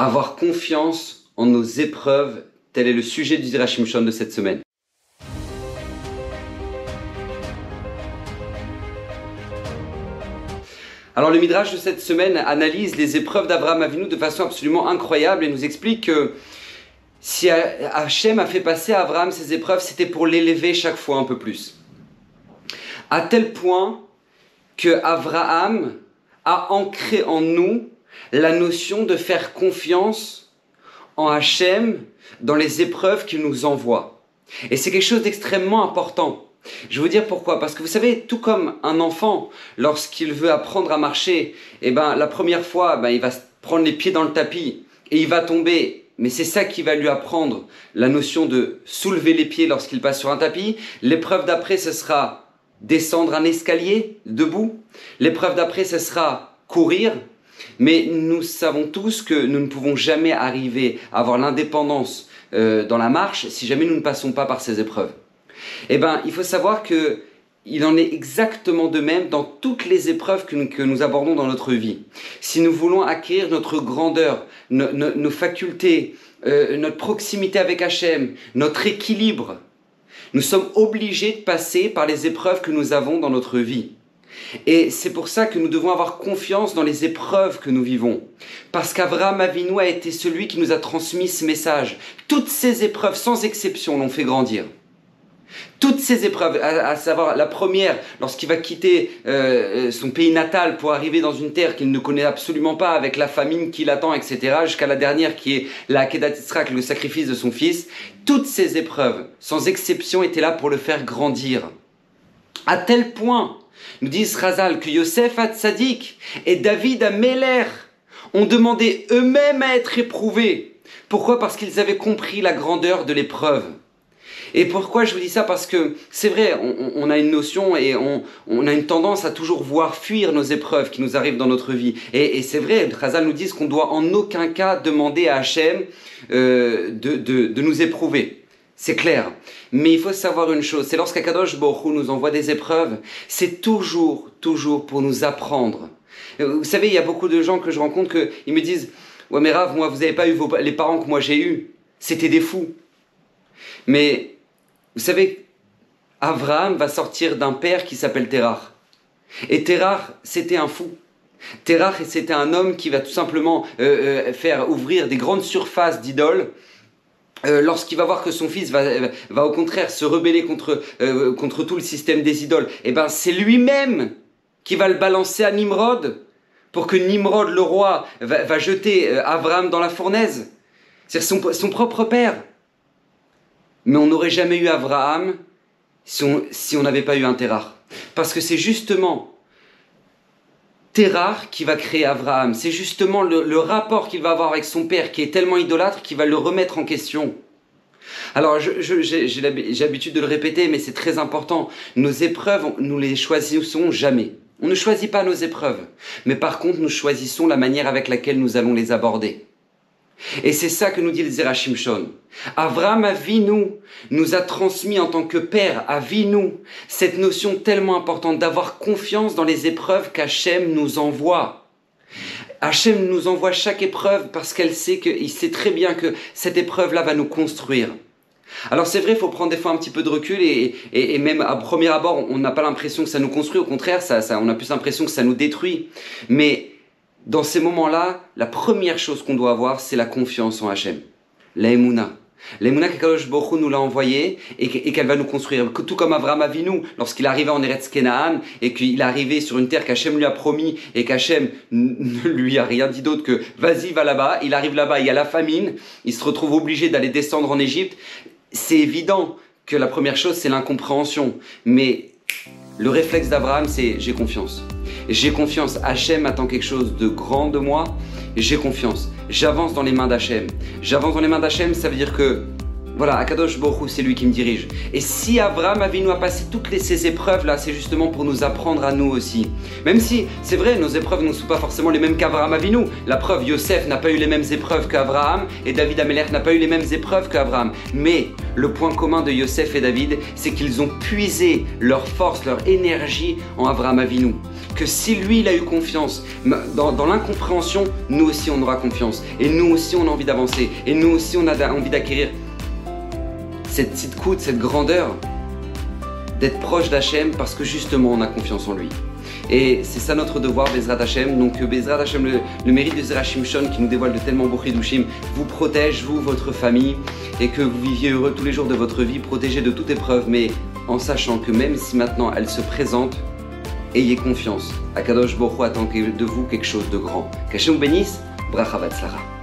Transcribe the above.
Avoir confiance en nos épreuves, tel est le sujet du Zirachim Shon de cette semaine. Alors le Midrash de cette semaine analyse les épreuves d'Abraham Avinu de façon absolument incroyable et nous explique que si Hachem a fait passer à Abraham ces épreuves, c'était pour l'élever chaque fois un peu plus. À tel point que Abraham a ancré en nous la notion de faire confiance en Hachem dans les épreuves qu'il nous envoie. Et c'est quelque chose d'extrêmement important. Je vais vous dire pourquoi. Parce que vous savez, tout comme un enfant, lorsqu'il veut apprendre à marcher, eh ben, la première fois, ben, il va prendre les pieds dans le tapis et il va tomber. Mais c'est ça qui va lui apprendre la notion de soulever les pieds lorsqu'il passe sur un tapis. L'épreuve d'après, ce sera descendre un escalier debout. L'épreuve d'après, ce sera courir. Mais nous savons tous que nous ne pouvons jamais arriver à avoir l'indépendance euh, dans la marche si jamais nous ne passons pas par ces épreuves. Eh bien, il faut savoir que il en est exactement de même dans toutes les épreuves que nous, abordons dans notre vie. Si nous voulons acquérir notre grandeur, nos facultés, euh, notre proximité avec Hachem, notre équilibre, nous sommes obligés de passer par les épreuves que nous avons dans notre vie. Et c'est pour ça que nous devons avoir confiance dans les épreuves que nous vivons. Parce qu'Abraham Avinu a été celui qui nous a transmis ce message. Toutes ces épreuves, sans exception, l'ont fait grandir. Toutes ces épreuves, à, savoir la première, lorsqu'il va quitter euh, euh, son pays natal pour arriver dans une terre qu'il ne connaît absolument pas, avec la famine qui l'attend, etc., jusqu'à la dernière qui est la Kedat le sacrifice de son fils, toutes ces épreuves, sans exception, étaient là pour le faire grandir. À tel point, nous dit Razal, que Yosef Hatzadik et David Améler ont demandé eux-mêmes à être éprouvés. Pourquoi? Parce qu'ils avaient compris la grandeur de l'épreuve. Et pourquoi je vous dis ça? Parce que c'est vrai, on, a une notion et on, a une tendance à toujours voir fuir nos épreuves qui nous arrivent dans notre vie. Et, c'est vrai, Razal nous dit qu'on doit en aucun cas demander à Hachem euh, de, nous éprouver. C'est clair. Mais il faut savoir une chose, c'est lorsqu'Akadosh Borou nous envoie des épreuves, c'est toujours, toujours pour nous apprendre. Vous savez, il y a beaucoup de gens que je rencontre qui me disent Ouais, mais Rav, moi, vous n'avez pas eu les parents que moi j'ai eus. C'était des fous. Mais vous savez, Abraham va sortir d'un père qui s'appelle Terah. Et Terah, c'était un fou. Terah, c'était un homme qui va tout simplement euh, euh, faire ouvrir des grandes surfaces d'idoles. Euh, lorsqu'il va voir que son fils va, va, au contraire se rebeller contre, contre tout le système des idoles, eh ben c'est lui-même qui va le balancer à Nimrod pour que Nimrod, le roi, va, jeter Abraham dans la fournaise. C'est son, son propre père. Mais on n'aurait jamais eu Abraham si on n'avait pas eu un Terrar. Parce que c'est justement Terrar qui va créer Abraham. C'est justement le, rapport qu'il va avoir avec son père qui est tellement idolâtre qu'il va le remettre en question. Alors, j'ai l'habitude de le répéter, mais c'est très important. Nos épreuves, nous les choisissons jamais. On ne choisit pas nos épreuves. Mais par contre, nous choisissons la manière avec laquelle nous allons les aborder. Et c'est ça que nous dit le Zerachim Shon. Avram Avinu nous a transmis en tant que père, Avinu, cette notion tellement importante d'avoir confiance dans les épreuves qu'Hachem nous envoie. Hachem nous envoie chaque épreuve parce qu'elle sait qu'il sait très bien que cette épreuve-là va nous construire. Alors c'est vrai, il faut prendre des fois un petit peu de recul et, même à premier abord, on n'a pas l'impression que ça nous construit, au contraire, on a plus l'impression que ça nous détruit. Mais dans ces moments-là, la première chose qu'on doit avoir, c'est la confiance en Hachem. L'aïmouna. L'aïmouna qu'Akadosh Baruch nous l'a envoyé et qu'elle va nous construire. Tout comme Avram Avinu, lorsqu'il arrivait en Eretz Kenaan et qu'il arrivé sur une terre qu'Hachem lui a promis et qu'Hachem ne lui a rien dit d'autre que vas-y, va là-bas. Il arrive là-bas, il y a la famine, il se retrouve obligé d'aller descendre en Égypte. C'est évident que la première chose, c'est l'incompréhension. Mais le réflexe d'Abraham, c'est j'ai confiance. J'ai confiance. Hachem attend quelque chose de grand de moi. J'ai confiance. J'avance dans les mains d'Hachem. J'avance dans les mains d'Hachem, ça veut dire que Voilà, Akadosh Borou, c'est lui qui me dirige. Et si Abraham Avinu a passé toutes les, ces épreuves-là, c'est justement pour nous apprendre à nous aussi. Même si, c'est vrai, nos épreuves ne sont pas forcément les mêmes qu'Abraham Avinu. La preuve, Yosef n'a pas eu les mêmes épreuves qu'Abraham et David Amelech n'a pas eu les mêmes épreuves qu'Abraham. Mais le point commun de Yosef et David, c'est qu'ils ont puisé leur force, leur énergie en Abraham Avinu. Que si lui, il a eu confiance, dans, dans l'incompréhension, nous aussi, on aura confiance. Et nous aussi, on a envie d'avancer. Et nous aussi, on a envie d'acquérir cette petite coûte, cette grandeur, d'être proche d'Hachem parce que justement on a confiance en lui. Et c'est ça notre devoir, Bezrat Hachem. Donc Bezrat Hachem, le, mérite de Zera Shimshon qui nous dévoile de tellement beaux Dushim, vous protège, vous, votre famille, et que vous viviez heureux tous les jours de votre vie, protégé de toute épreuve, mais en sachant que même si maintenant elle se présente, ayez confiance. Akadosh Borou attend de vous quelque chose de grand. Qu'Hachem vous bénisse, Bracha Tzlara.